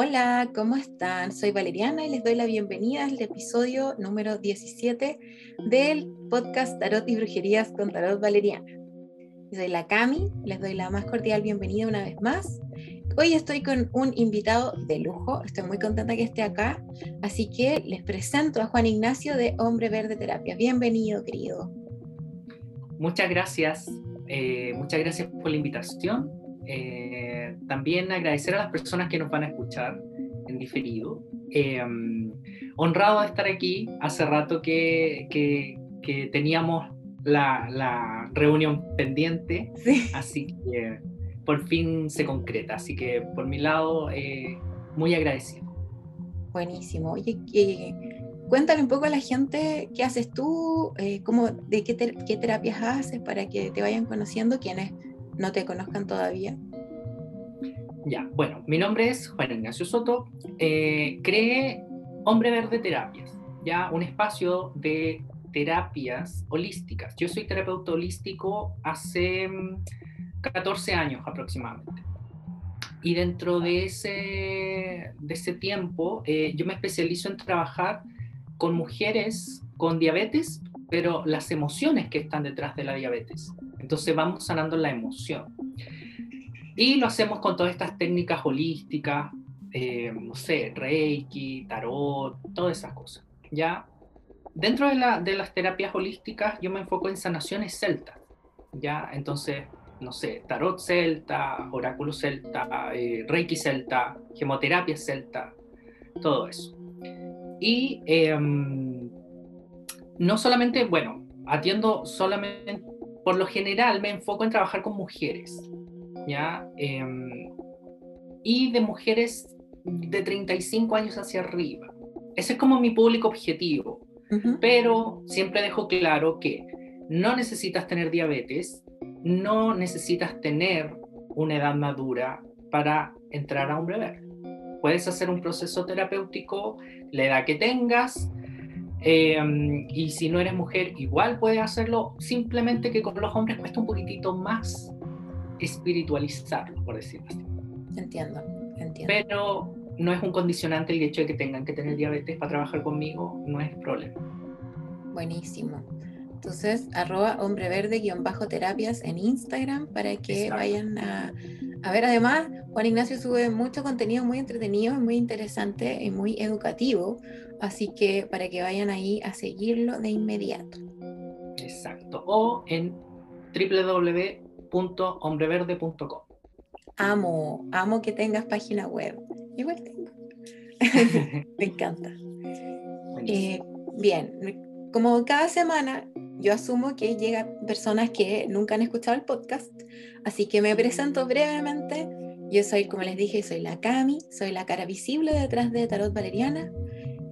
Hola, ¿cómo están? Soy Valeriana y les doy la bienvenida al episodio número 17 del podcast Tarot y Brujerías con Tarot Valeriana. Soy la Cami, les doy la más cordial bienvenida una vez más. Hoy estoy con un invitado de lujo, estoy muy contenta que esté acá, así que les presento a Juan Ignacio de Hombre Verde Terapia. Bienvenido, querido. Muchas gracias, eh, muchas gracias por la invitación. Eh, también agradecer a las personas que nos van a escuchar en diferido. Eh, honrado de estar aquí. Hace rato que, que, teníamos la, la, reunión pendiente, así que por fin se concreta. Así que por mi lado, eh, muy agradecido. Buenísimo. Oye, cuéntale un poco a la gente qué haces tú, cómo, de qué, qué terapias haces para que te vayan conociendo quienes no te conozcan todavía. Ya, bueno, mi nombre es Juan Ignacio Soto. Eh, creé Hombre Verde Terapias, ya un espacio de terapias holísticas. Yo soy terapeuta holístico hace 14 mm, años aproximadamente. Y dentro de ese, de ese tiempo, eh, yo me especializo en trabajar con mujeres con diabetes, pero las emociones que están detrás de la diabetes. Entonces vamos sanando la emoción. Y lo hacemos con todas estas técnicas holísticas, eh, no sé, Reiki, Tarot, todas esas cosas. ¿ya? Dentro de, la, de, las terapias holísticas yo me enfoco en sanaciones celtas. ¿ya? Entonces, no sé, Tarot celta, Oráculo celta, eh, Reiki celta, Gemoterapia celta, todo eso. Y em, no solamente, bueno, atiendo solamente por lo general me enfoco en trabajar con mujeres, ¿ya? Em, y de mujeres de 35 años hacia arriba. Ese es como mi público objetivo. Pero siempre dejo claro que no necesitas tener diabetes, no necesitas tener una edad madura para entrar a un bebé. Puedes hacer un proceso terapéutico la edad que tengas, Em, y si no eres mujer, igual puedes hacerlo, simplemente que con los hombres cuesta un poquitito más espiritualizarlo, por decirlo así. Entiendo, entiendo. Pero no es un condicionante el hecho de que tengan que tener diabetes para trabajar conmigo, no es problema. Buenísimo. Entonces, arroba hombre verde guion bajo terapias en Instagram para que vayan a, a, ver. Además, Juan Ignacio sube mucho contenido muy entretenido, muy interesante y muy educativo. Así que para que vayan ahí a seguirlo de inmediato. Exacto. O en www.hombreverde.com. Amo, amo que tengas página web. Igual tengo. Me encanta. Eh, bien, como cada semana yo asumo que llegan personas que nunca han escuchado el podcast, así que me presento brevemente. Yo soy, como les dije, soy la Cami, soy la cara visible detrás de Tarot Valeriana.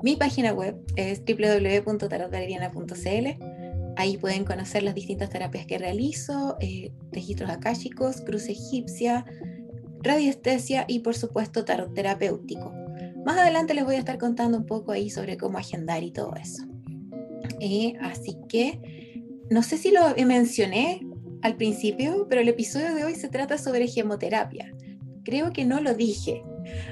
Mi página web es www.tarotvaleriana.cl. Ahí pueden conocer las distintas terapias que realizo, eh, registros akáshicos, cruz egipcia, radiestesia y por supuesto tarot terapéutico. Más adelante les voy a estar contando un poco ahí sobre cómo agendar y todo eso. Eh, así que no sé si lo mencioné al principio, pero el episodio de hoy se trata sobre gemoterapia. Creo que no lo dije.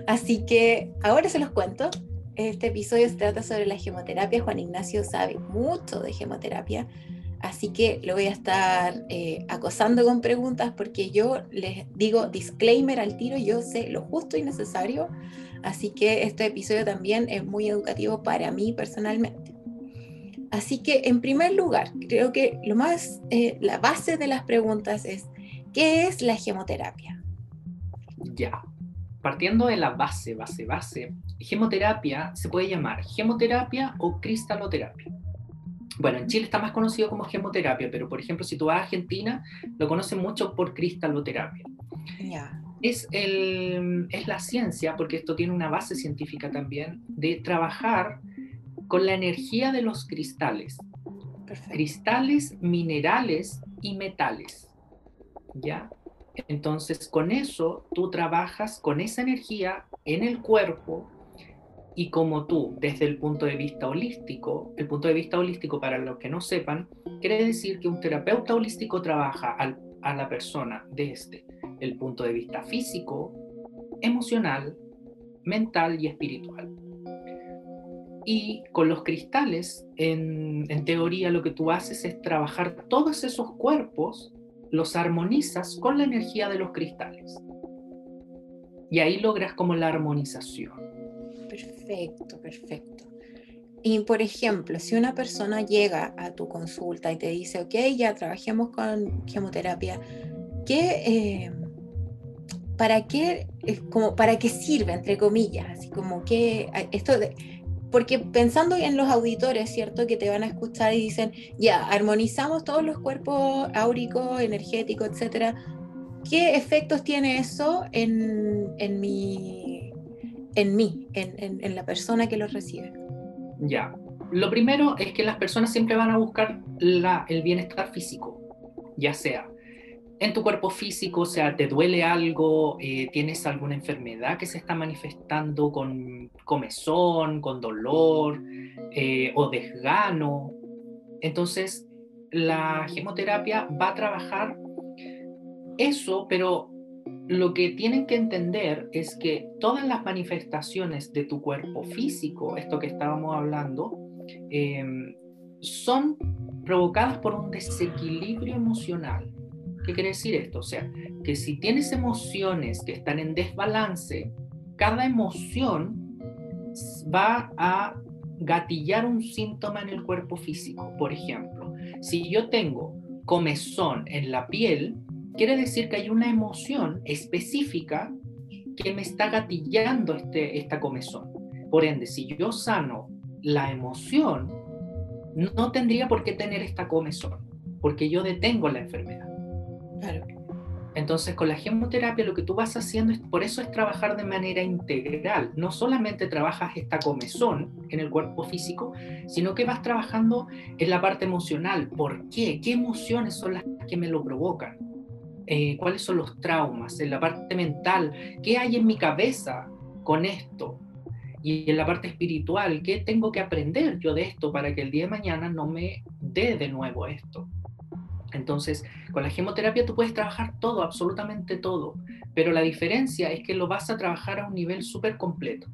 Así que ahora se los cuento. Este episodio se trata sobre la gemoterapia. Juan Ignacio sabe mucho de gemoterapia. Así que lo voy a estar eh, acosando con preguntas porque yo les digo disclaimer al tiro, yo sé lo justo y necesario. Así que este episodio también es muy educativo para mí personalmente. Así que, en primer lugar, creo que lo más, eh, la base de las preguntas es, ¿qué es la gemoterapia? Ya, partiendo de la base, base, base, gemoterapia se puede llamar gemoterapia o cristaloterapia. Bueno, en Chile está más conocido como gemoterapia, pero por ejemplo, si tú vas a Argentina, lo conocen mucho por cristaloterapia. Ya. Es, el, es la ciencia, porque esto tiene una base científica también, de trabajar con la energía de los cristales. Cristales, minerales y metales. ¿Ya? Entonces, con eso tú trabajas con esa energía en el cuerpo y como tú, desde el punto de vista holístico, el punto de vista holístico, para los que no sepan, quiere decir que un terapeuta holístico trabaja a la persona desde el punto de vista físico, emocional, mental y espiritual. Y con los cristales, en, teoría lo que tú haces es trabajar todos esos cuerpos, los armonizas con la energía de los cristales. Y ahí logras como la armonización. Perfecto, perfecto. Y por ejemplo, si una persona llega a tu consulta y te dice, ok, ya trabajemos con quimioterapia, ¿qué, eh, ¿para qué, como, para qué sirve, entre comillas? Así como que esto de, porque pensando en los auditores, ¿cierto? Que te van a escuchar y dicen, ya, armonizamos todos los cuerpos áuricos, energéticos, etcétera. ¿Qué efectos tiene eso en, en mi, en mí, en, la persona que los recibe? Ya. Lo primero es que las personas siempre van a buscar el bienestar físico, ya sea en tu cuerpo físico, o sea, te duele algo, eh, tienes alguna enfermedad que se está manifestando con comezón, con dolor eh, o desgano. Entonces, la gemoterapia va a trabajar eso, pero lo que tienen que entender es que todas las manifestaciones de tu cuerpo físico, esto que estábamos hablando, em, son provocadas por un desequilibrio emocional. ¿Qué quiere decir esto? O sea, que si tienes emociones que están en desbalance, cada emoción va a gatillar un síntoma en el cuerpo físico. Por ejemplo, si yo tengo comezón en la piel, quiere decir que hay una emoción específica que me está gatillando este, esta comezón. Por ende, si yo sano la emoción, no tendría por qué tener esta comezón, porque yo detengo la enfermedad. Claro. Entonces, con la gemoterapia lo que tú vas haciendo es, por eso es trabajar de manera integral. No solamente trabajas esta comezón en el cuerpo físico, sino que vas trabajando en la parte emocional. ¿Por qué? ¿Qué emociones son las que me lo provocan? Eh, cuáles son los traumas, en la parte mental, qué hay en mi cabeza con esto, y en la parte espiritual, qué tengo que aprender yo de esto para que el día de mañana no me dé de nuevo esto. Entonces, con la gemoterapia tú puedes trabajar todo, absolutamente todo, pero la diferencia es que lo vas a trabajar a un nivel súper completo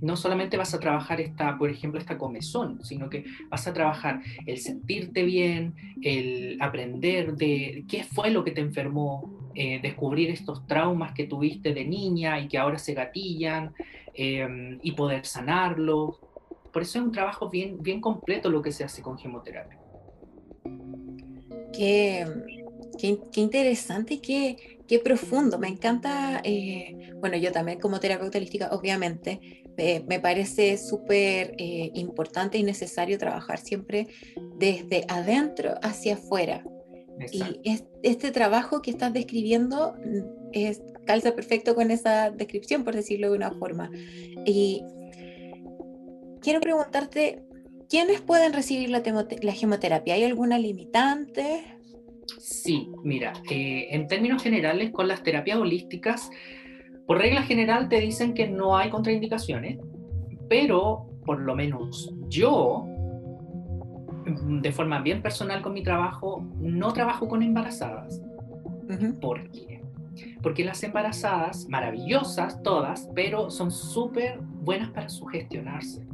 no solamente vas a trabajar esta, por ejemplo, esta comezón, sino que vas a trabajar el sentirte bien, el aprender de qué fue lo que te enfermó, eh, descubrir estos traumas que tuviste de niña y que ahora se gatillan em, y poder sanarlos. Por eso es un trabajo bien, bien completo lo que se hace con gemoterapia. Qué, qué, interesante y qué, qué, profundo. Me encanta, eh, bueno, yo también como terapeuta holística, obviamente, me parece súper eh, importante y necesario trabajar siempre desde adentro hacia afuera. Y este trabajo que estás describiendo mm, es, calza perfecto con esa descripción, por decirlo de una forma. Y quiero preguntarte, ¿quiénes pueden recibir la, la gemoterapia? ¿Hay alguna limitante? Sí, mira, eh, en términos generales, con las terapias holísticas, por regla general te dicen que no hay contraindicaciones, pero por lo menos yo, de forma bien personal con mi trabajo, no trabajo con embarazadas. ¿Por qué? Porque las embarazadas, maravillosas todas, pero son súper buenas para sugestionarse.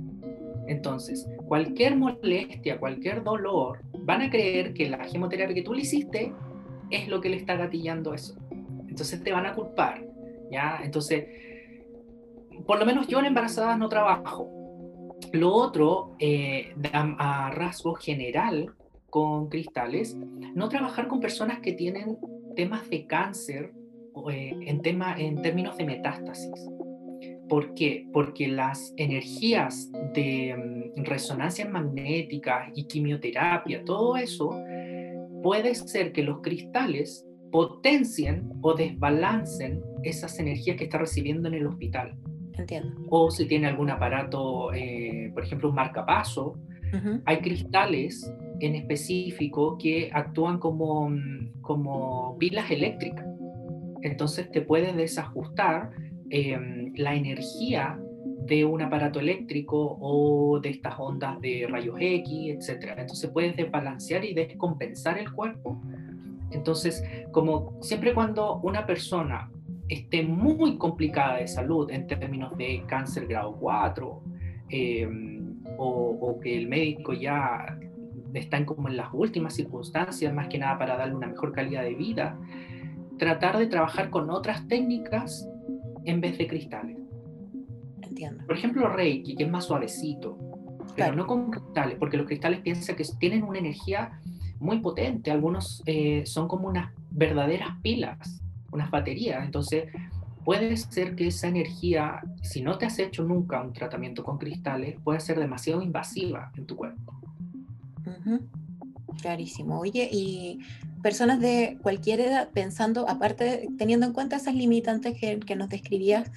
Entonces, cualquier molestia, cualquier dolor, van a creer que la gemoterapia que tú le hiciste es lo que le está gatillando eso. Entonces te van a culpar ¿ya? Entonces, por lo menos yo en embarazadas no trabajo. Lo otro, eh, a, rasgo general con cristales, no trabajar con personas que tienen temas de cáncer eh, en, tema, en términos de metástasis. ¿Por qué? Porque las energías de mm, resonancia magnética y quimioterapia, todo eso, puede ser que los cristales potencien o desbalancen esas energías que está recibiendo en el hospital. Entiendo. O si tiene algún aparato, eh, por ejemplo, un marcapaso, hay cristales en específico que actúan como, como pilas eléctricas. Entonces te puede desajustar em, la energía de un aparato eléctrico o de estas ondas de rayos X, etc. Entonces puedes desbalancear y descompensar el cuerpo entonces, como siempre cuando una persona esté muy complicada de salud en términos de cáncer grado 4, eh, o, que el médico ya está en como en las últimas circunstancias, más que nada para darle una mejor calidad de vida, tratar de trabajar con otras técnicas en vez de cristales. Entiendo. Por ejemplo, Reiki, que es más suavecito, pero no con cristales, porque los cristales piensan que tienen una energía muy potente, algunos eh, son como unas verdaderas pilas, unas baterías, entonces puede ser que esa energía, si no te has hecho nunca un tratamiento con cristales, puede ser demasiado invasiva en tu cuerpo. Clarísimo. Oye, y personas de cualquier edad, pensando, aparte, teniendo en cuenta esas limitantes que, que nos describías,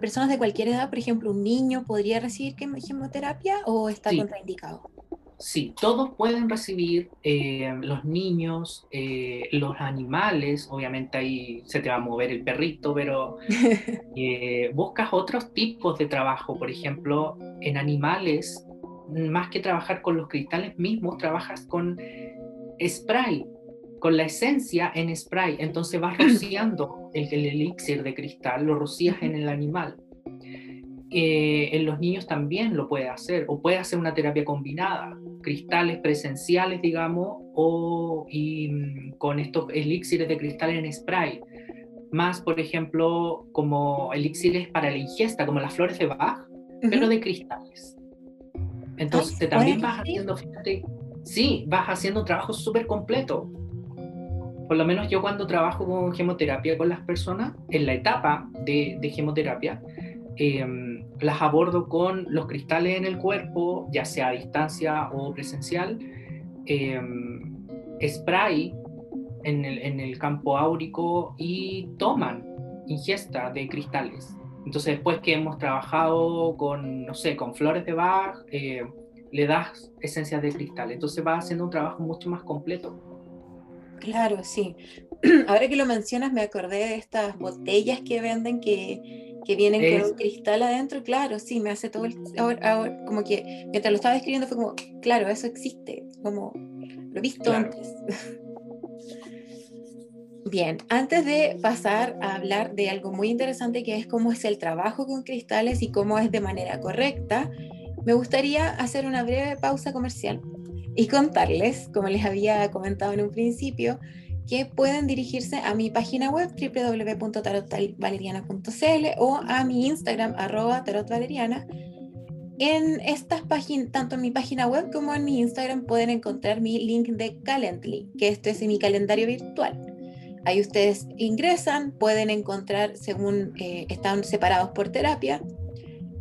personas de cualquier edad, por ejemplo, un niño podría recibir quimioterapia o está contraindicado? Sí, todos pueden recibir, eh, los niños, eh, los animales, obviamente ahí se te va a mover el perrito, pero eh, buscas otros tipos de trabajo, por ejemplo, en animales, más que trabajar con los cristales mismos, trabajas con spray, con la esencia en spray, entonces vas rociando el, el elixir de cristal, lo rocías en el animal. En los niños también lo puede hacer, o puede hacer una terapia combinada, cristales presenciales, digamos, o y, mm, con estos elixires de cristal en spray. Más, por ejemplo, como elixires para la ingesta, como las flores de Bach, pero de cristales. Entonces, también vas haciendo, fíjate, sí, vas haciendo un trabajo súper completo por lo menos yo cuando trabajo con gemoterapia con las personas, en la etapa de, de gemoterapia, em, las abordo con los cristales en el cuerpo, ya sea a distancia o presencial, em, spray en el, en el, campo áurico y toman ingesta de cristales. Entonces después que hemos trabajado con, no sé, con flores de Bach, eh, le das esencias de cristal. Entonces va haciendo un trabajo mucho más completo. Claro, sí. Ahora que lo mencionas, me acordé de estas botellas que venden que, que vienen con un cristal adentro. Claro, sí, me hace todo el. Ahora, como que mientras lo estaba escribiendo fue como, claro, eso existe. Como lo he visto antes. Bien, antes de pasar a hablar de algo muy interesante que es cómo es el trabajo con cristales y cómo es de manera correcta, me gustaría hacer una breve pausa comercial y contarles, como les había comentado en un principio, que pueden dirigirse a mi página web www.tarotvaleriana.cl o a mi Instagram arroba tarotvaleriana. En estas páginas, tanto en mi página web como en mi Instagram pueden encontrar mi link de Calendly, que este es mi calendario virtual. Ahí ustedes ingresan, pueden encontrar según eh, están separados por terapia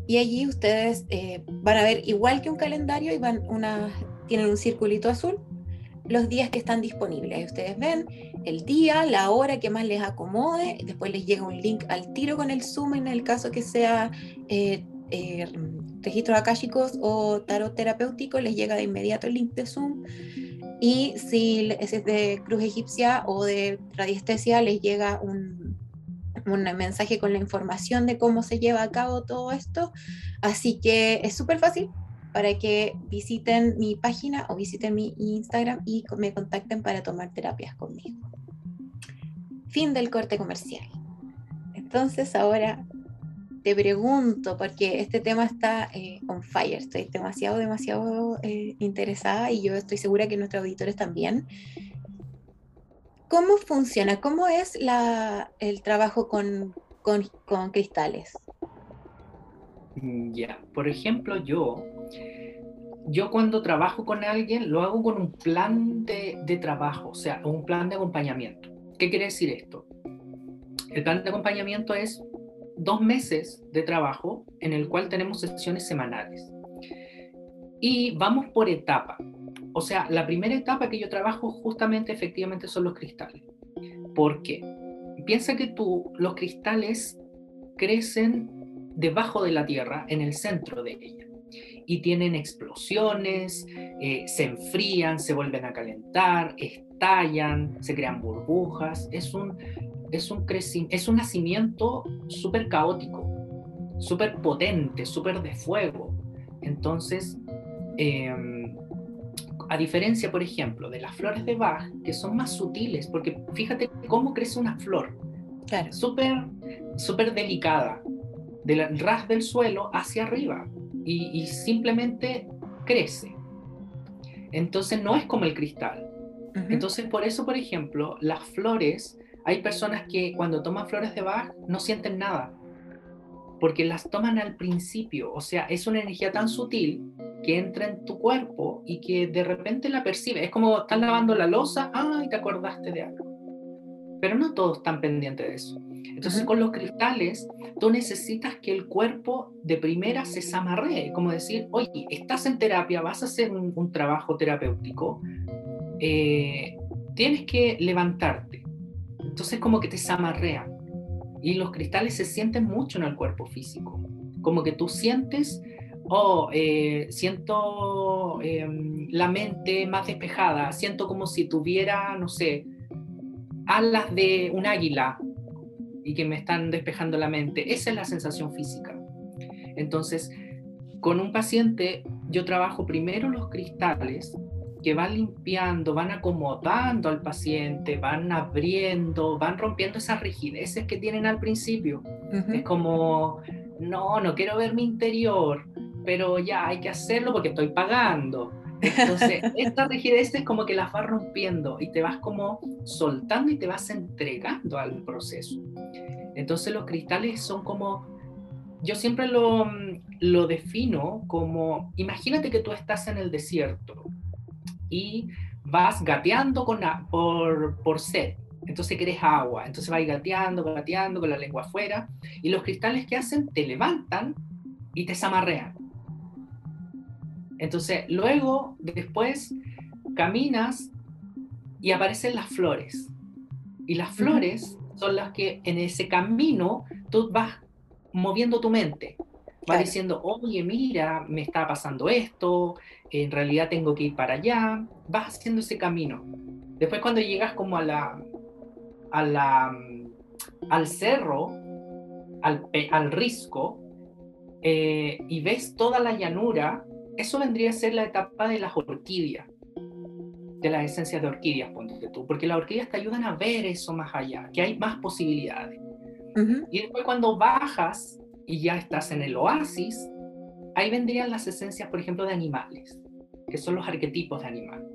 y allí ustedes eh, van a ver igual que un calendario y van una tienen un circulito azul, los días que están disponibles. Ustedes ven el día, la hora que más les acomode, después les llega un link al tiro con el Zoom en el caso que sea eh, eh, registros akáshicos o tarot terapéutico, les llega de inmediato el link de Zoom. Y si es de cruz egipcia o de radiestesia, les llega un, un mensaje con la información de cómo se lleva a cabo todo esto. Así que es súper fácil, para que visiten mi página o visiten mi Instagram y me contacten para tomar terapias conmigo. Fin del corte comercial. Entonces ahora te pregunto, porque este tema está eh, on fire, estoy demasiado, demasiado eh, interesada y yo estoy segura que nuestros auditores también. ¿Cómo funciona? ¿Cómo es la, el trabajo con, con, con cristales? Ya, por ejemplo, yo, yo cuando trabajo con alguien lo hago con un plan de, trabajo, o sea, un plan de acompañamiento. ¿Qué quiere decir esto? El plan de acompañamiento es dos meses de trabajo en el cual tenemos sesiones semanales. Y vamos por etapa. O sea, la primera etapa que yo trabajo justamente efectivamente son los cristales. ¿Por qué? Piensa que tú, los cristales crecen debajo de la Tierra, en el centro de ella. Y tienen explosiones, eh, se enfrían, se vuelven a calentar, estallan, se crean burbujas. Es un, es un, es un nacimiento súper caótico, súper potente, súper de fuego. Entonces, em, a diferencia, por ejemplo, de las flores de Bach, que son más sutiles, porque fíjate cómo crece una flor Claro. Súper, súper delicada, del ras del suelo hacia arriba y, y simplemente crece. Entonces no es como el cristal. Entonces por eso, por ejemplo, las flores, hay personas que cuando toman flores de Bach no sienten nada, porque las toman al principio, o sea, es una energía tan sutil que entra en tu cuerpo y que de repente la percibe. Es como estás lavando la losa, ay, te acordaste de algo. Pero no todos están pendientes de eso. Entonces con los cristales, tú necesitas que el cuerpo de primera se zamarree, como decir, oye, estás en terapia, vas a hacer un, un trabajo terapéutico, eh, tienes que levantarte. Entonces como que te zamarrean. Y los cristales se sienten mucho en el cuerpo físico. Como que tú sientes, oh, eh, siento eh, la mente más despejada, siento como si tuviera, no sé, alas de un águila y que me están despejando la mente. Esa es la sensación física. Entonces, con un paciente yo trabajo primero los cristales que van limpiando, van acomodando al paciente, van abriendo, van rompiendo esas rigideces que tienen al principio. Es como, no, no quiero ver mi interior, pero ya hay que hacerlo porque estoy pagando. Entonces, estas rigideces como que las vas rompiendo y te vas como soltando y te vas entregando al proceso. Entonces los cristales son como, yo siempre lo, lo defino como, imagínate que tú estás en el desierto y vas gateando con, por, por sed. Entonces quieres agua, entonces vas gateando, gateando con la lengua afuera y los cristales que hacen te levantan y te zamarrean. Entonces luego, después, caminas y aparecen las flores. Y las flores son las que en ese camino tú vas moviendo tu mente. Vas Claro. diciendo, oye, mira, me está pasando esto, en realidad tengo que ir para allá. Vas haciendo ese camino. Después cuando llegas como a la, a la, al cerro, al, al risco, eh, y ves toda la llanura, eso vendría a ser la etapa de las orquídeas, de las esencias de orquídeas, ponte tú, porque las orquídeas te ayudan a ver eso más allá, que hay más posibilidades. Y después cuando bajas y ya estás en el oasis, ahí vendrían las esencias, por ejemplo, de animales, que son los arquetipos de animal.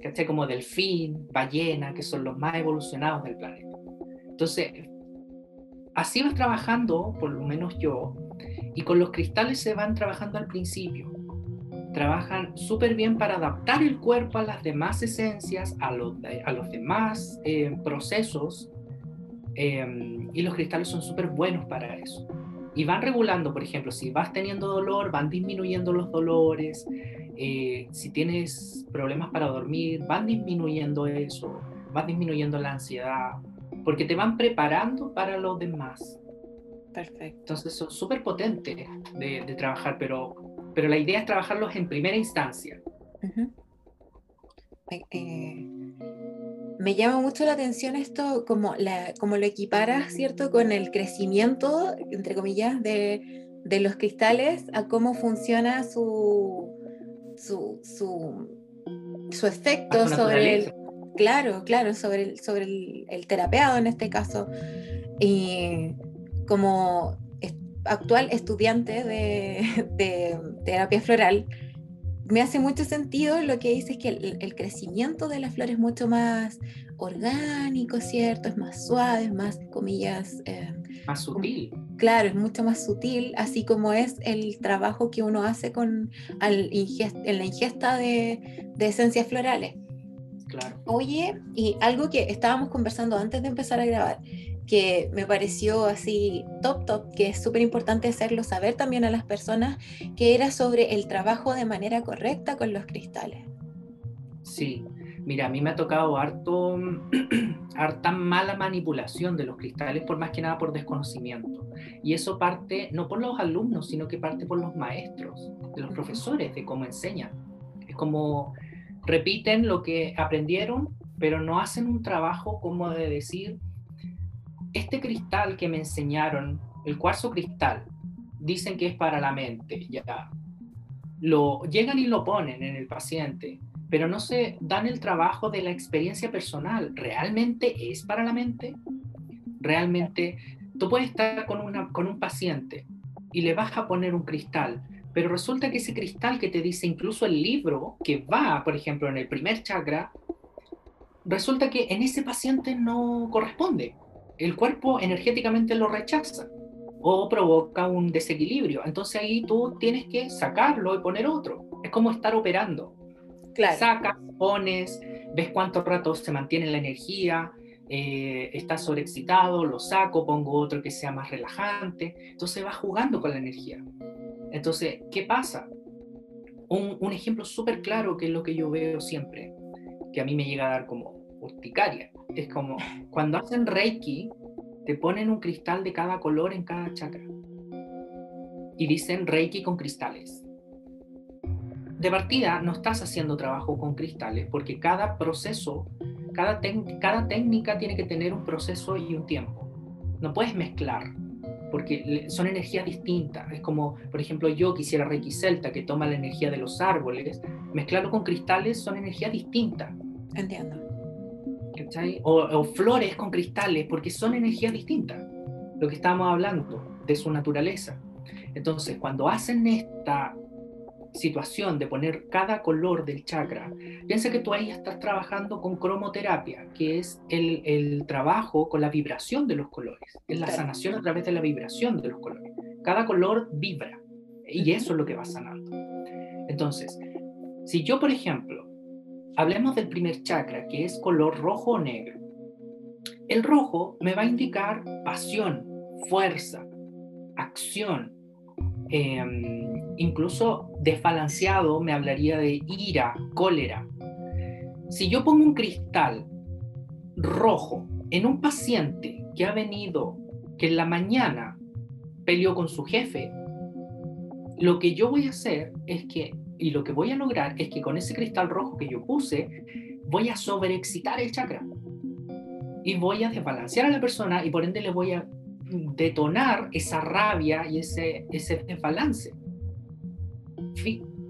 ¿Cachai? Como delfín, ballena, que son los más evolucionados del planeta. Entonces, así vas trabajando, por lo menos yo, y con los cristales se van trabajando al principio. Trabajan súper bien para adaptar el cuerpo a las demás esencias, a los, demás eh, procesos, eh, y los cristales son súper buenos para eso. Y van regulando, por ejemplo, si vas teniendo dolor, van disminuyendo los dolores. eh, si tienes problemas para dormir, van disminuyendo eso. Van disminuyendo la ansiedad. Porque te van preparando para los demás. Perfecto. Entonces son súper potentes de, de trabajar, pero, pero la idea es trabajarlos en primera instancia. Me, eh, me llama mucho la atención esto, como, la, como lo equiparas, ¿cierto?, con el crecimiento, entre comillas, de, de los cristales, a cómo funciona su, su, su, su efecto sobre el, claro, claro, sobre el, sobre el, el terapeado en este caso. Y como es- actual estudiante de, de terapia floral, me hace mucho sentido lo que dices que el, el crecimiento de la flor es mucho más orgánico, ¿cierto? Es más suave, es más, comillas, eh, Más sutil. claro, es mucho más sutil, así como es el trabajo que uno hace con, al ingest- en la ingesta de, de esencias florales. Claro. Oye, y algo que estábamos conversando antes de empezar a grabar, que me pareció así top top, que es súper importante hacerlo saber también a las personas, que era sobre el trabajo de manera correcta con los cristales. Sí, mira, a mí me ha tocado harto, harta mala manipulación de los cristales, por más que nada por desconocimiento. Y eso parte no por los alumnos, sino que parte por los maestros, de los profesores, de cómo enseñan. Es como repiten lo que aprendieron, pero no hacen un trabajo como de decir, este cristal que me enseñaron, el cuarzo cristal, dicen que es para la mente, ya. Lo, llegan y lo ponen en el paciente, pero no se dan el trabajo de la experiencia personal. ¿Realmente es para la mente? Realmente, tú puedes estar con, una, con un paciente y le vas a poner un cristal, pero resulta que ese cristal que te dice incluso el libro, que va, por ejemplo, en el primer chakra, resulta que en ese paciente no corresponde. El cuerpo energéticamente lo rechaza o provoca un desequilibrio. Entonces ahí tú tienes que sacarlo y poner otro. Es como estar operando. Claro. Sacas, pones, ves cuánto rato se mantiene la energía, eh, está sobreexcitado, lo saco, pongo otro que sea más relajante. Entonces vas jugando con la energía. Entonces, ¿qué pasa? Un, un ejemplo súper claro que es lo que yo veo siempre, que a mí me llega a dar como urticaria. Es como cuando hacen Reiki, te ponen un cristal de cada color en cada chakra. Y dicen Reiki con cristales. De partida, no estás haciendo trabajo con cristales porque cada proceso, cada, técnica tiene que tener un proceso y un tiempo. No puedes mezclar porque son energías distintas. Es como, por ejemplo, yo quisiera Reiki Celta, que toma la energía de los árboles, mezclarlo con cristales son energías distintas. Entiendo. O, flores con cristales, porque son energías distintas, lo que estamos hablando de su naturaleza. Entonces, cuando hacen esta situación de poner cada color del chakra, piensa que tú ahí estás trabajando con cromoterapia, que es el, trabajo con la vibración de los colores, es la sanación a través de la vibración de los colores. Cada color vibra y eso es lo que va sanando. Entonces, si yo, por ejemplo, Hablemos del primer chakra, que es color rojo o negro. El rojo me va a indicar pasión, fuerza, acción. Em, incluso desbalanceado me hablaría de ira, cólera. Si yo pongo un cristal rojo en un paciente que ha venido, que en la mañana peleó con su jefe, lo que yo voy a hacer es que y lo que voy a lograr es que con ese cristal rojo que yo puse, voy a sobreexcitar el chakra. Y voy a desbalancear a la persona y por ende le voy a detonar esa rabia y ese, ese desbalance.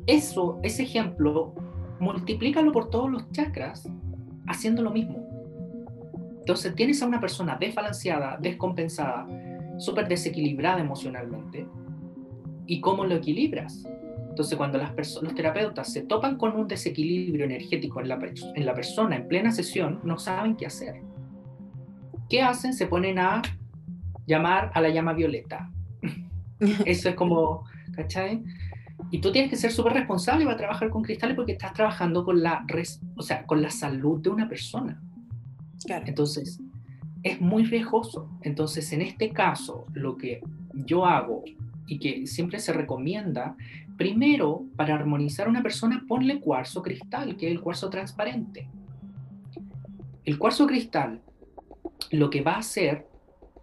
Eso, ese ejemplo, multiplícalo por todos los chakras haciendo lo mismo. Entonces tienes a una persona desbalanceada, descompensada, súper desequilibrada emocionalmente. ¿Y cómo lo equilibras? Entonces, cuando las los terapeutas se topan con un desequilibrio energético en la, en la persona en plena sesión, no saben qué hacer. ¿Qué hacen? Se ponen a llamar a la llama violeta. Eso es como, ¿cachai? Y tú tienes que ser súper responsable para trabajar con cristales porque estás trabajando con la, o sea, con la salud de una persona. Entonces, es muy riesgoso. Entonces, en este caso, lo que yo hago y que siempre se recomienda Primero, para armonizar a una persona, ponle cuarzo cristal, que es el cuarzo transparente. El cuarzo cristal lo que va a hacer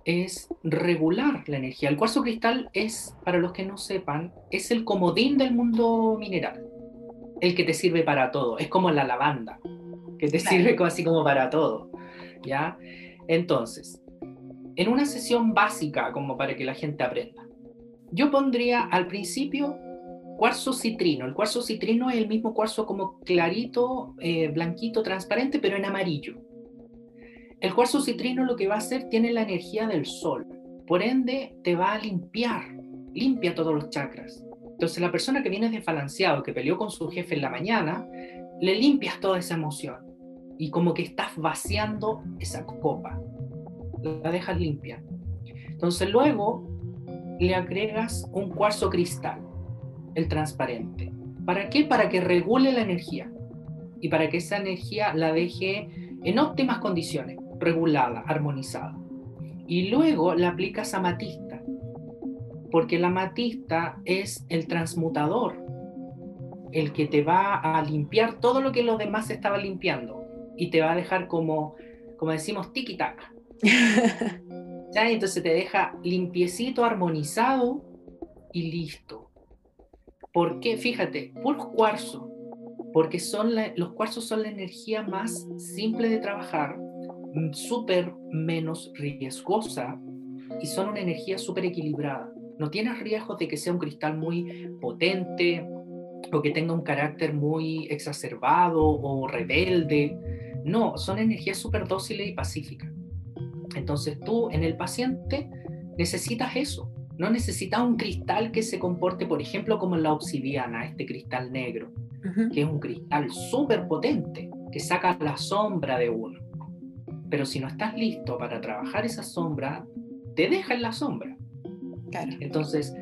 es regular la energía. El cuarzo cristal es, para los que no sepan, es el comodín del mundo mineral, el que te sirve para todo. Es como la lavanda, que te sirve así como para todo. ¿ya? Entonces, en una sesión básica, como para que la gente aprenda, yo pondría al principio cuarzo citrino. El cuarzo citrino es el mismo cuarzo como clarito, eh, blanquito, transparente, pero en amarillo. El cuarzo citrino lo que va a hacer tiene la energía del sol, por ende te va a limpiar, limpia todos los chakras. Entonces la persona que viene desbalanceado, que peleó con su jefe en la mañana, le limpias toda esa emoción y como que estás vaciando esa copa, la dejas limpia. Entonces luego le agregas un cuarzo cristal el transparente. ¿Para qué? Para que regule la energía y para que esa energía la deje en óptimas condiciones, regulada, armonizada. Y luego la aplicas a amatista, porque la amatista es el transmutador, el que te va a limpiar todo lo que los demás estaban limpiando y te va a dejar como, como decimos, tiki-taka. Entonces te deja limpiecito, armonizado y listo. ¿Por qué? Fíjate, puros cuarzo, porque son los cuarzos son la energía más simple de trabajar, mm, súper menos riesgosa y son una energía súper equilibrada. No tienes riesgo de que sea un cristal muy potente o que tenga un carácter muy exacerbado o rebelde. No, son energías súper dóciles y pacíficas. Entonces tú en el paciente necesitas eso. No necesitas un cristal que se comporte, por ejemplo, como la obsidiana, este cristal negro, que es un cristal súper potente, que saca la sombra de uno. Pero si no estás listo para trabajar esa sombra, te deja en la sombra. Entonces,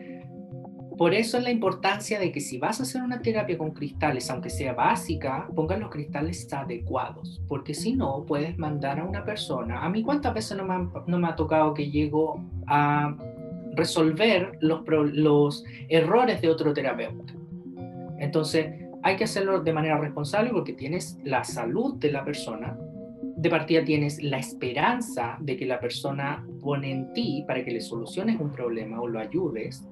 por eso es la importancia de que si vas a hacer una terapia con cristales, aunque sea básica, pongan los cristales adecuados, porque si no, puedes mandar a una persona. A mí cuántas veces no me, no me ha tocado que llego a resolver los, los errores de otro terapeuta. Entonces, hay que hacerlo de manera responsable porque tienes la salud de la persona, de partida tienes la esperanza de que la persona pone en ti para que le soluciones un problema o lo ayudes.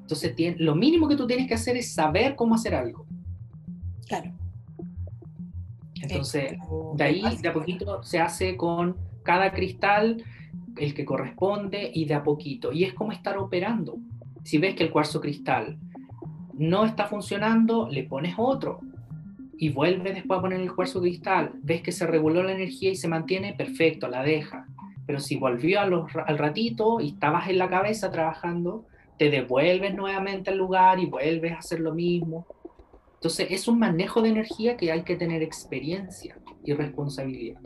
Entonces, lo mínimo que tú tienes que hacer es saber cómo hacer algo. Claro. Entonces, de ahí, de a poquito, se hace con cada cristal el que corresponde y de a poquito. Y es como estar operando. Si ves que el cuarzo cristal no está funcionando, le pones otro y vuelve después a poner el cuarzo cristal, ves que se reguló la energía y se mantiene, perfecto, la deja. Pero si volvió al ratito y estabas en la cabeza trabajando, te devuelves nuevamente al lugar y vuelves a hacer lo mismo. Entonces es un manejo de energía que hay que tener experiencia y responsabilidad.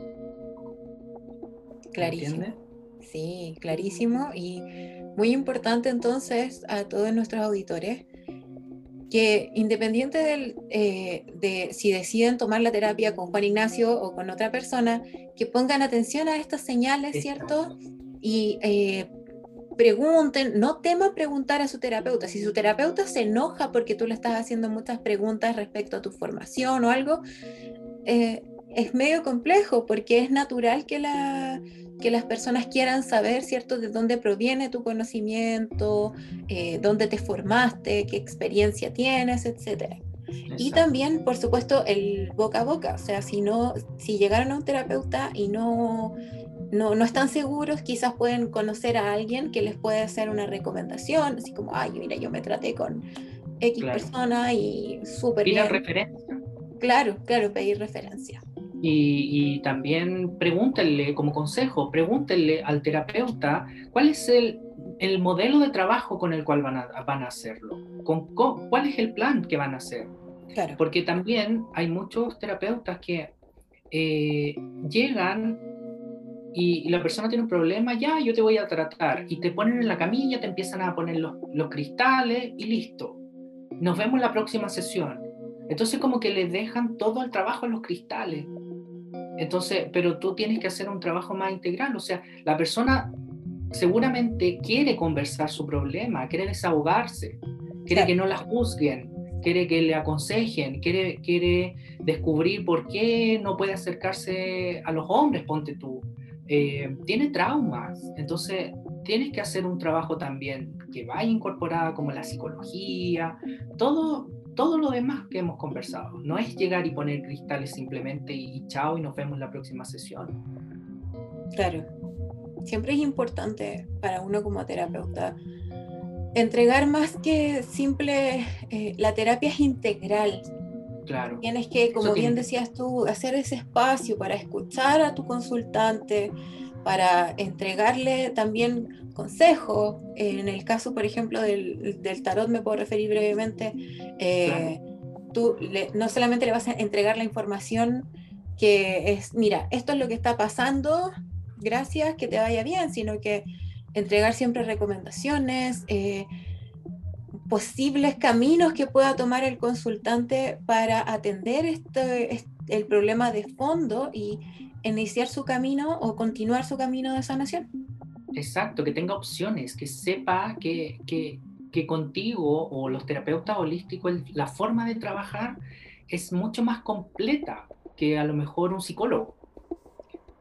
Clarísimo. Sí, clarísimo y muy importante entonces a todos nuestros auditores que independiente del, eh, de si deciden tomar la terapia con Juan Ignacio o con otra persona, que pongan atención a estas señales, ¿cierto? Y eh, pregunten, no teman preguntar a su terapeuta. Si su terapeuta se enoja porque tú le estás haciendo muchas preguntas respecto a tu formación o algo, eh, es medio complejo porque es natural que la que las personas quieran saber, ¿cierto?, de dónde proviene tu conocimiento, eh, dónde te formaste, qué experiencia tienes, etc. Y también, por supuesto, el boca a boca, o sea, si, no, si llegaron a un terapeuta y no, no, no están seguros, quizás pueden conocer a alguien que les puede hacer una recomendación, así como, ay, mira, yo me traté con X persona y súper bien. referencia. Claro, claro, pedir referencia. Y, también pregúntenle, como consejo, pregúntenle al terapeuta cuál es el, el modelo de trabajo con el cual van a, van a hacerlo, con, cuál es el plan que van a hacer. Claro. Porque también hay muchos terapeutas que eh, llegan y, la persona tiene un problema, ya yo te voy a tratar, y te ponen en la camilla, te empiezan a poner los, los cristales y listo. Nos vemos la próxima sesión. Entonces como que le dejan todo el trabajo a los cristales. Entonces, pero tú tienes que hacer un trabajo más integral, o sea, la persona seguramente quiere conversar su problema, quiere desahogarse, quiere que no la juzguen, quiere que le aconsejen, quiere, quiere descubrir por qué no puede acercarse a los hombres, ponte tú. Eh, tiene traumas, entonces tienes que hacer un trabajo también que vaya incorporada como la psicología, todo, todo lo demás que hemos conversado. No es llegar y poner cristales simplemente y, chao y nos vemos la próxima sesión. Claro. Siempre es importante para uno como terapeuta entregar más que simple, eh, la terapia es integral. Claro. Tienes que, como bien decías tú, hacer ese espacio para escuchar a tu consultante, para entregarle también consejos. En el caso, por ejemplo, del, tarot, me puedo referir brevemente, eh, tú no solamente le vas a entregar la información que es, mira, esto es lo que está pasando, gracias, que te vaya bien, sino que entregar siempre recomendaciones, eh, posibles caminos que pueda tomar el consultante para atender este, el problema de fondo y iniciar su camino o continuar su camino de sanación. Exacto, que tenga opciones, que sepa que, que, que contigo o los terapeutas holísticos la forma de trabajar es mucho más completa que a lo mejor un psicólogo.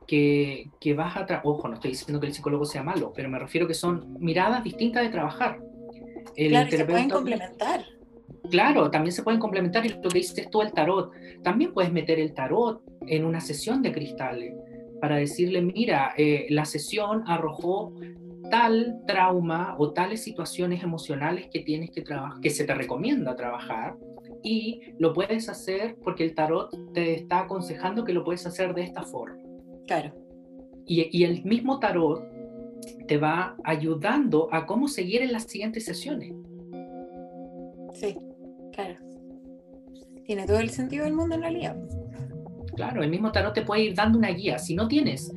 Que, que vas a... Ojo, no estoy diciendo que el psicólogo sea malo, pero me refiero que son miradas distintas de trabajar. El claro, se pueden complementar. Claro, también se pueden complementar y lo que dices tú, el tarot. También puedes meter el tarot en una sesión de cristales para decirle, mira, eh, la sesión arrojó tal trauma o tales situaciones emocionales que tienes que trabajar, que se te recomienda trabajar y lo puedes hacer porque el tarot te está aconsejando que lo puedes hacer de esta forma. Claro. y, el mismo tarot te va ayudando a cómo seguir en las siguientes sesiones. Sí, claro. Tiene todo el sentido del mundo en realidad. Claro, el mismo tarot te puede ir dando una guía. Si no tienes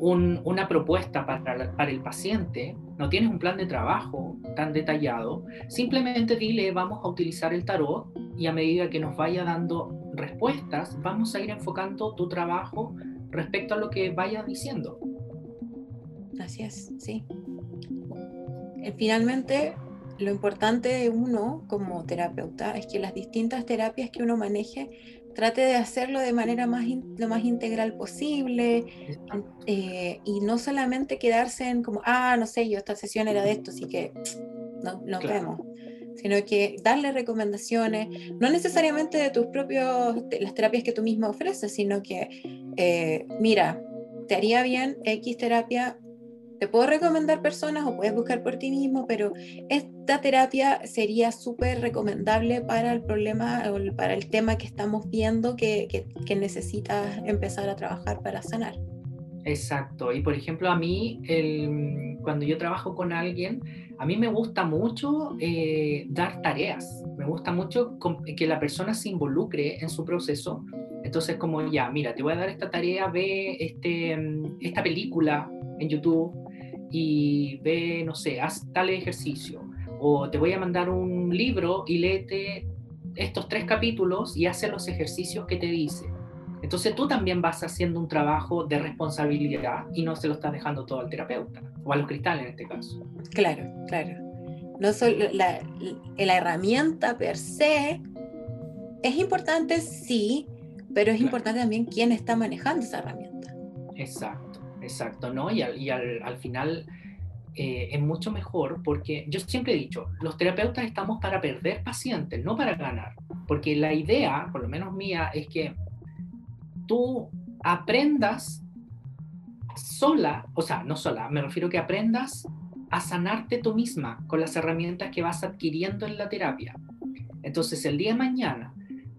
una propuesta para, para, el paciente, no tienes un plan de trabajo tan detallado, simplemente dile vamos a utilizar el tarot y a medida que nos vaya dando respuestas, vamos a ir enfocando tu trabajo respecto a lo que vaya diciendo. Así es, sí. Eh, finalmente, lo importante de uno como terapeuta es que las distintas terapias que uno maneje trate de hacerlo de manera más lo más integral posible eh, y no solamente quedarse en como, ah, no sé, yo esta sesión era de esto, así que no, nos vemos sino que darle recomendaciones, no necesariamente de tus propios, las terapias que tú misma ofreces, sino que, eh, mira, te haría bien X terapia, te puedo recomendar personas o puedes buscar por ti mismo, pero esta terapia sería súper recomendable para el problema o para el tema que estamos viendo que, que necesitas empezar a trabajar para sanar. Exacto. Y por ejemplo, a mí, el, cuando yo trabajo con alguien, a mí me gusta mucho eh, dar tareas. Me gusta mucho que la persona se involucre en su proceso. Entonces, como ya, mira, te voy a dar esta tarea, ve este, mm, esta película en YouTube y ve, no sé, haz tal ejercicio. O te voy a mandar un libro y léete estos tres capítulos y hace los ejercicios que te dice entonces tú también vas haciendo un trabajo de responsabilidad y no se lo estás dejando todo al terapeuta o a los cristales en este caso. Claro, claro. No solo la, la herramienta per se es importante, sí, pero es importante también quién está manejando esa herramienta. Exacto, exacto, ¿no? Y al, final eh, es mucho mejor porque yo siempre he dicho, los terapeutas estamos para perder pacientes, no para ganar. Porque la idea, por lo menos mía, es que tú aprendas sola, o sea, no sola, me refiero que aprendas a sanarte tú misma con las herramientas que vas adquiriendo en la terapia. Entonces, el día de mañana,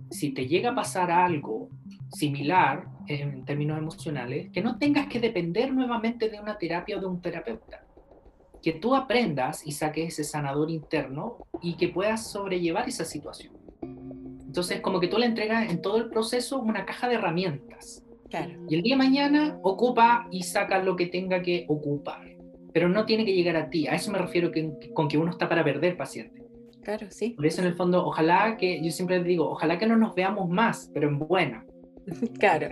si te llega a pasar algo similar en términos emocionales, que no tengas que depender nuevamente de una terapia o de un terapeuta. Que tú aprendas y saques ese sanador interno y que puedas sobrellevar esa situación. Entonces, como que tú le entregas en todo el proceso una caja de herramientas. Claro. Y el día de mañana ocupa y saca lo que tenga que ocupar. Pero no tiene que llegar a ti. A eso me refiero que, con que uno está para perder paciente. Claro, sí. Por eso, en el fondo, ojalá que, yo siempre digo, ojalá que no nos veamos más, pero en buena. claro.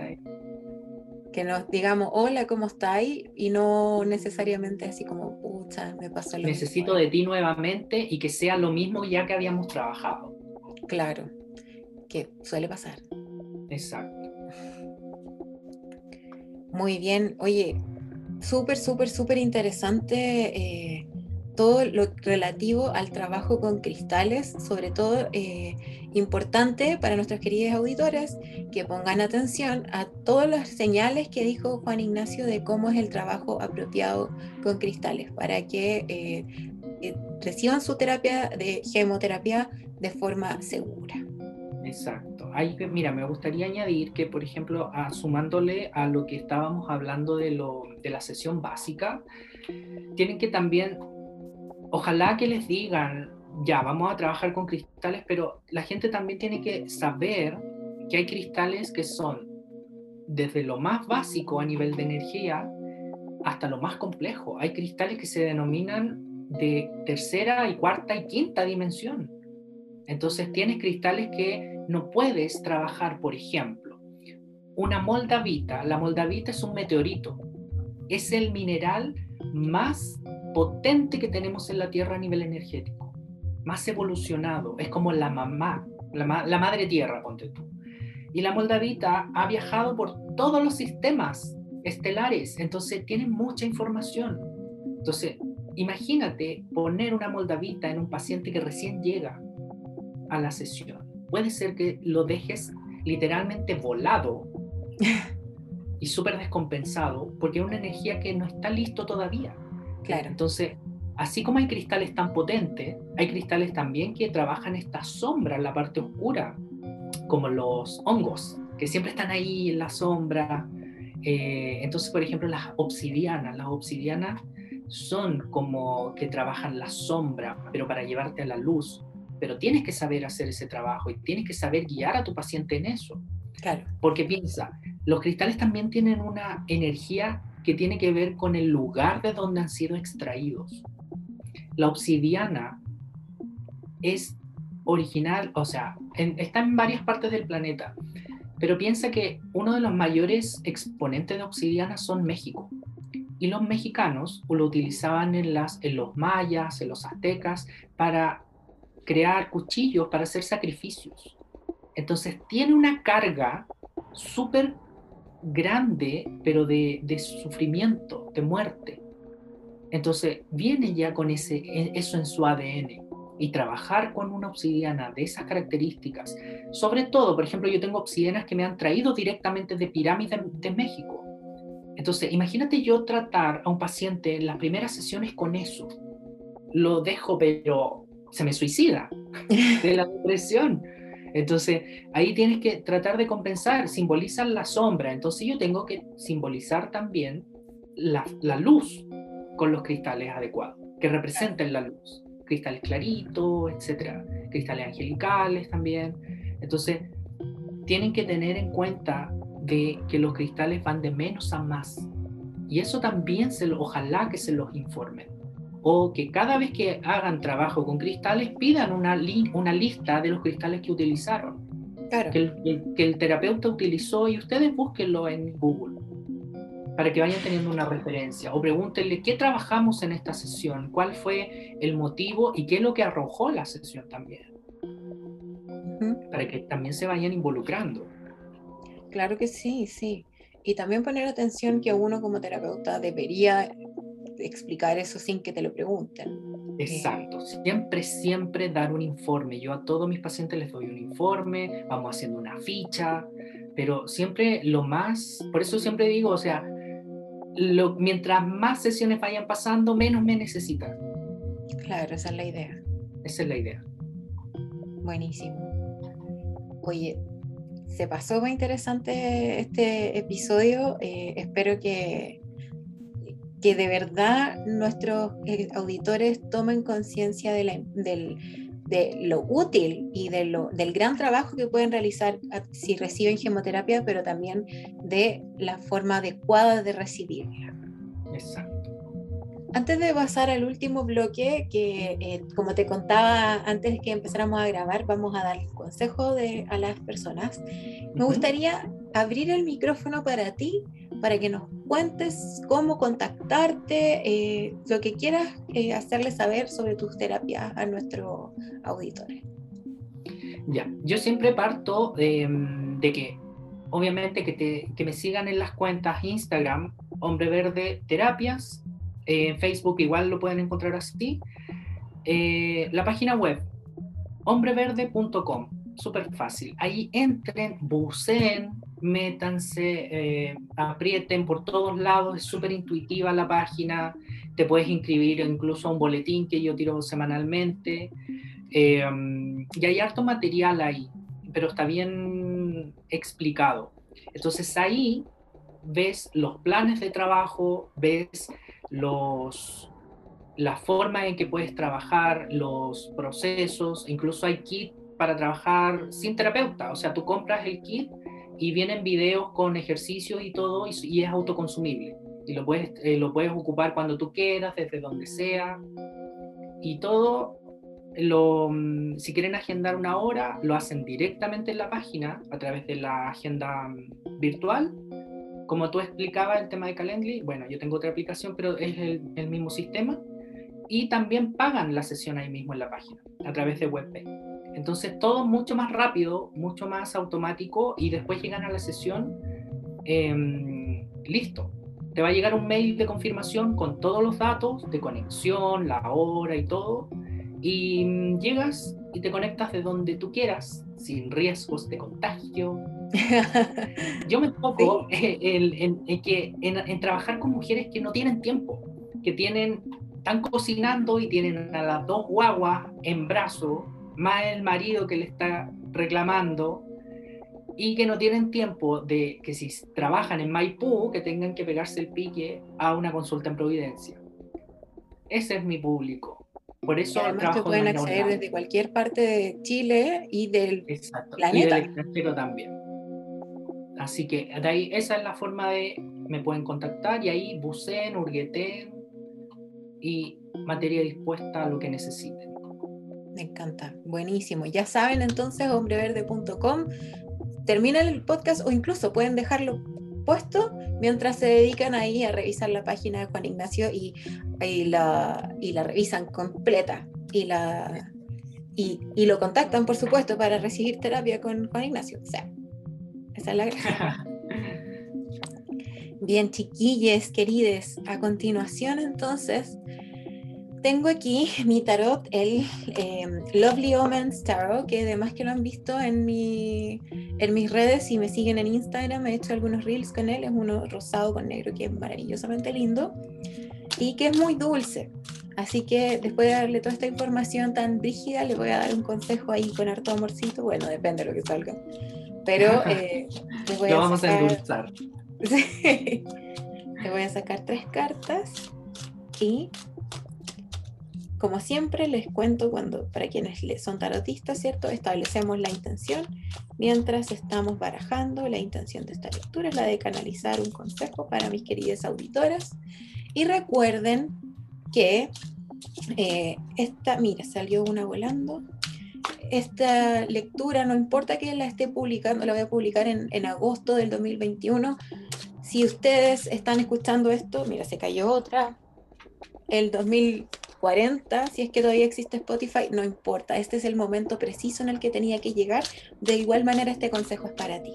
Que nos digamos, hola, ¿cómo estáis? Y no necesariamente así como, pucha, me pasó lo Necesito de ti nuevamente y que sea lo mismo ya que habíamos trabajado. Claro, que suele pasar. Exacto. Muy bien, oye, súper, súper, súper interesante eh, todo lo relativo al trabajo con cristales, sobre todo eh, importante para nuestros queridos auditores que pongan atención a todas las señales que dijo Juan Ignacio de cómo es el trabajo apropiado con cristales, para que eh, reciban su terapia de gemoterapia de forma segura. Exacto. Mira, me gustaría añadir que, por ejemplo, sumándole a lo que estábamos hablando de, lo, de la sesión básica, tienen que también, ojalá que les digan, ya, vamos a trabajar con cristales, pero la gente también tiene que saber que hay cristales que son desde lo más básico a nivel de energía hasta lo más complejo. Hay cristales que se denominan de tercera y cuarta y quinta dimensión. Entonces tienes cristales que no puedes trabajar, por ejemplo, una moldavita. La moldavita es un meteorito. Es el mineral más potente que tenemos en la Tierra a nivel energético. Más evolucionado. Es como la mamá, la, madre Tierra, ponte tú. Y la moldavita ha viajado por todos los sistemas estelares. Entonces tiene mucha información. Entonces, imagínate poner una moldavita en un paciente que recién llega a la sesión puede ser que lo dejes literalmente volado y súper descompensado porque es una energía que no está listo todavía. Claro. Entonces, así como hay cristales tan potentes, hay cristales también que trabajan esta sombra en la parte oscura, como los hongos, que siempre están ahí en la sombra. Eh, entonces, por ejemplo, las obsidianas, las obsidianas son como que trabajan la sombra, pero para llevarte a la luz. Pero tienes que saber hacer ese trabajo y tienes que saber guiar a tu paciente en eso. Claro. Porque piensa, los cristales también tienen una energía que tiene que ver con el lugar de donde han sido extraídos. La obsidiana es original, o sea, está en varias partes del planeta, pero piensa que uno de los mayores exponentes de obsidiana son México. Y los mexicanos lo utilizaban en, las, en los mayas, en los aztecas, para crear cuchillos, para hacer sacrificios. Entonces tiene una carga súper grande, pero de, sufrimiento, de muerte. Entonces viene ya con ese, e, eso en su ADN. Y trabajar con una obsidiana de esas características, sobre todo, por ejemplo, yo tengo obsidianas que me han traído directamente de pirámides de México. Entonces, imagínate yo tratar a un paciente en las primeras sesiones con eso. Lo dejo, pero se me suicida de la depresión. Entonces, ahí tienes que tratar de compensar, simbolizan la sombra, entonces yo tengo que simbolizar también la, luz con los cristales adecuados, que representen la luz, cristales claritos, etcétera, cristales angelicales también. Entonces, tienen que tener en cuenta de que los cristales van de menos a más. Y eso también se ojalá que se los informen o que cada vez que hagan trabajo con cristales pidan una, una lista de los cristales que utilizaron, que, el, que, el, terapeuta utilizó y ustedes búsquenlo en Google para que vayan teniendo una referencia o pregúntenle qué trabajamos en esta sesión, cuál fue el motivo y qué es lo que arrojó la sesión también, para que también se vayan involucrando. Claro que sí, sí. Y también poner atención que uno como terapeuta debería explicar eso sin que te lo pregunten. Exacto, siempre, siempre dar un informe. Yo a todos mis pacientes les doy un informe, vamos haciendo una ficha, pero siempre lo más, por eso siempre digo, o sea, lo, mientras más sesiones vayan pasando, menos me necesitan. Claro, esa es la idea. Esa es la idea. Buenísimo. Oye, se pasó muy interesante este episodio. Eh, espero que que de verdad nuestros eh, auditores tomen conciencia de, de, lo útil y de lo, del gran trabajo que pueden realizar si reciben gemoterapia, pero también de la forma adecuada de recibirla. Exacto. Antes de pasar al último bloque, que eh, como te contaba antes de que empezáramos a grabar, vamos a dar consejo de, a las personas. Me gustaría abrir el micrófono para ti, para que nos cuentes cómo contactarte, eh, lo que quieras eh, hacerle saber sobre tus terapias a nuestros auditores. Ya, yo siempre parto de que, obviamente, que, te, que me sigan en las cuentas Instagram, Hombre Verde Terapias, en Facebook igual lo pueden encontrar así. Eh, la página web, hombreverde.com, súper fácil. Ahí entren, buceen, métanse, eh, aprieten por todos lados, es súper intuitiva la página, te puedes inscribir incluso a un boletín que yo tiro semanalmente. Eh, y hay harto material ahí, pero está bien explicado. Entonces ahí ves los planes de trabajo, ves los, la forma en que puedes trabajar, los procesos, incluso hay kit para trabajar sin terapeuta, o sea, tú compras el kit y vienen videos con ejercicios y todo y, es autoconsumible y lo puedes, eh, lo puedes ocupar cuando tú quieras, desde donde sea y todo lo, mm, si quieren agendar una hora, lo hacen directamente en la página a través de la agenda mm, virtual como tú explicabas el tema de Calendly, bueno, yo tengo otra aplicación, pero es el, mismo sistema. Y también pagan la sesión ahí mismo en la página, a través de WebPay. Entonces todo mucho más rápido, mucho más automático y después llegan a la sesión, em, listo. Te va a llegar un mail de confirmación con todos los datos de conexión, la hora y todo. Y mm, llegas y te conectas de donde tú quieras, sin riesgos de contagio, yo me enfoco en, que, en, trabajar con mujeres que no tienen tiempo, que tienen, están cocinando y tienen a las dos guaguas en brazo, más el marido que le está reclamando, y que no tienen tiempo de que si trabajan en Maipú, que tengan que pegarse el pique a una consulta en Providencia. Ese es mi público. Por eso además que pueden acceder desde cualquier parte de Chile y del planeta. Y del extranjero también. Así que de ahí, esa es la forma de, me pueden contactar y ahí buceen, hurgueten y materia dispuesta a lo que necesiten. Me encanta, buenísimo. Ya saben entonces, hombreverde.com, terminan el podcast o incluso pueden dejarlo puesto mientras se dedican ahí a revisar la página de Juan Ignacio y, la, y la revisan completa y, la, y, y, lo contactan, por supuesto, para recibir terapia con Juan Ignacio. O sea, esa es la gracia. Bien, chiquilles, querides, a continuación entonces tengo aquí mi tarot, el em, Lovely Omens Tarot, que además que lo han visto en, mi, en mis redes y me siguen en Instagram, he hecho algunos reels con él, es uno rosado con negro que es maravillosamente lindo y que es muy dulce. Así que después de darle toda esta información tan rígida, le voy a dar un consejo ahí con harto amorcito, bueno, depende de lo que salga. Pero eh, voy lo vamos a endulzar. le voy a sacar tres cartas y como siempre les cuento cuando, para quienes son tarotistas, ¿cierto? Establecemos la intención mientras estamos barajando. La intención de esta lectura es la de canalizar un consejo para mis queridas auditoras. Y recuerden que eh, esta, mira, salió una volando. Esta lectura, no importa que la esté publicando, la voy a publicar en, en agosto del 2021. Si ustedes están escuchando esto, mira, se cayó otra. El 2000 40, si es que todavía existe Spotify, no importa, este es el momento preciso en el que tenía que llegar. De igual manera, este consejo es para ti.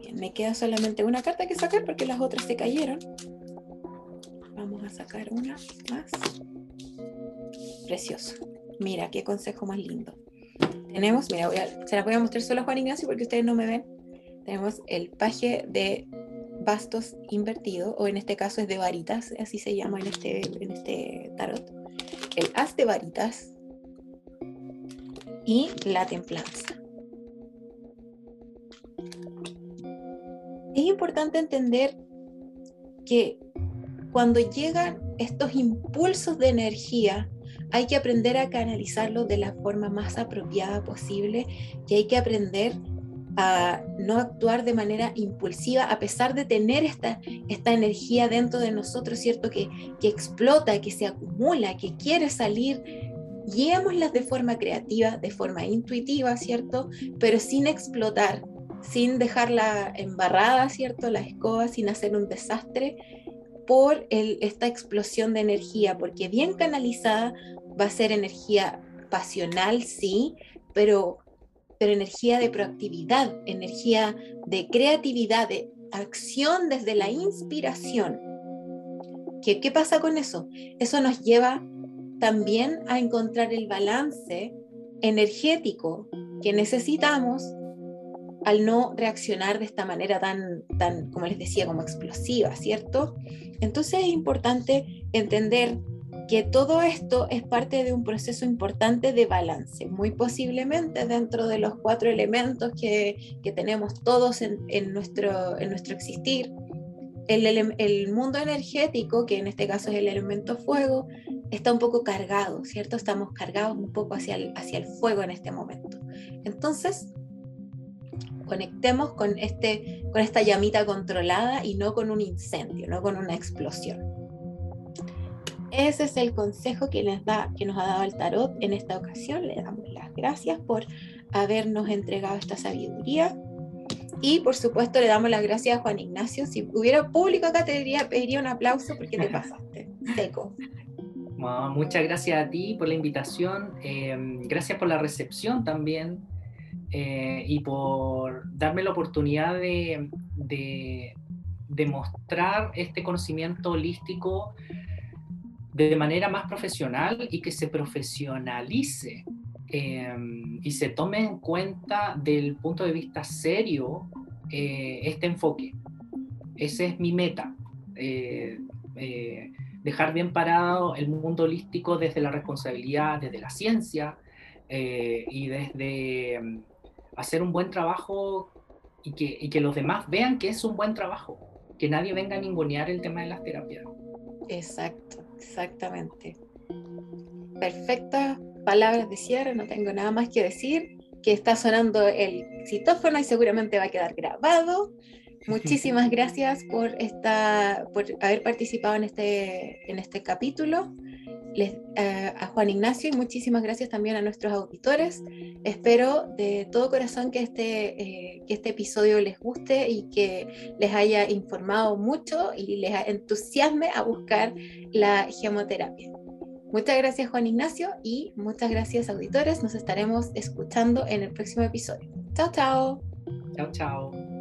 Bien, me queda solamente una carta que sacar porque las otras se cayeron. Vamos a sacar una más. Precioso. Mira, qué consejo más lindo. Tenemos, mira, se las voy a mostrar solo a Juan Ignacio porque ustedes no me ven. Tenemos el paje de bastos invertido, o en este caso es de varitas, así se llama en este, en este tarot. El as de varitas y la templanza. Es importante entender que cuando llegan estos impulsos de energía, hay que aprender a canalizarlos de la forma más apropiada posible y hay que aprender a no actuar de manera impulsiva a pesar de tener esta, esta energía dentro de nosotros, ¿cierto? Que, que explota, que se acumula, que quiere salir. Guiémoslas de forma creativa, de forma intuitiva, ¿cierto? Pero sin explotar, sin dejarla embarrada, ¿cierto? La escoba, sin hacer un desastre por esta explosión de energía, porque bien canalizada va a ser energía pasional, sí, pero pero energía de proactividad, energía de creatividad, de acción desde la inspiración. ¿Qué, ¿Qué pasa con eso? Eso nos lleva también a encontrar el balance energético que necesitamos al no reaccionar de esta manera tan, tan, como les decía, como explosiva, ¿cierto? Entonces es importante entender que todo esto es parte de un proceso importante de balance, muy posiblemente dentro de los cuatro elementos que, tenemos todos en, nuestro, existir. El, mundo energético, que en este caso es el elemento fuego, está un poco cargado, ¿cierto? Estamos cargados un poco hacia el, fuego en este momento. Entonces, conectemos con, este, con esta llamita controlada y no con un incendio, no con una explosión. Ese es el consejo que, les da, que nos ha dado el tarot en esta ocasión. Le damos las gracias por habernos entregado esta sabiduría. Y por supuesto le damos las gracias a Juan Ignacio. Si hubiera público acá te pediría un aplauso porque te pasaste. Seco. muchas gracias a ti por la invitación. Eh, gracias por la recepción también. Eh, y por darme la oportunidad de, de, de mostrar este conocimiento holístico de manera más profesional y que se profesionalice em, y se tome en cuenta del punto de vista serio eh, este enfoque. Ese es mi meta. Eh, eh, dejar bien parado el mundo holístico desde la responsabilidad, desde la ciencia y desde em, hacer un buen trabajo y que, y que los demás vean que es un buen trabajo, que nadie venga a ningunear el tema de las terapias. Exacto, exactamente. Perfectas palabras de cierre, no tengo nada más que decir, que está sonando el citófono y seguramente va a quedar grabado. Muchísimas gracias por, esta, por haber participado en este, en este capítulo. Les, eh, a Juan Ignacio y muchísimas gracias también a nuestros auditores. Espero de todo corazón que este, eh, que este episodio les guste y que les haya informado mucho y les entusiasme a buscar la gemoterapia. Muchas gracias Juan Ignacio y muchas gracias auditores. Nos estaremos escuchando en el próximo episodio. Chao, chao. Chao, chao.